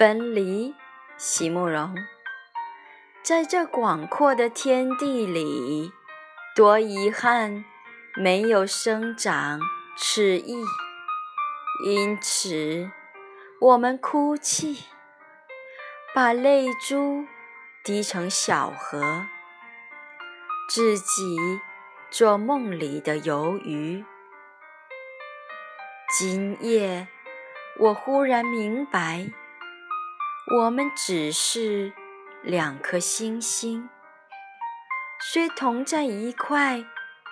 分离，席慕容。在这广阔的天地里，多遗憾，没有生长翅翼。因此，我们哭泣，把泪珠滴成小河，自己做梦里的游鱼。今夜，我忽然明白。我们只是两颗星星，虽同在一块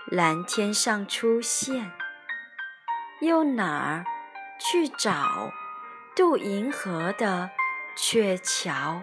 蓝天上出现，又哪儿去找渡银河的鹊桥？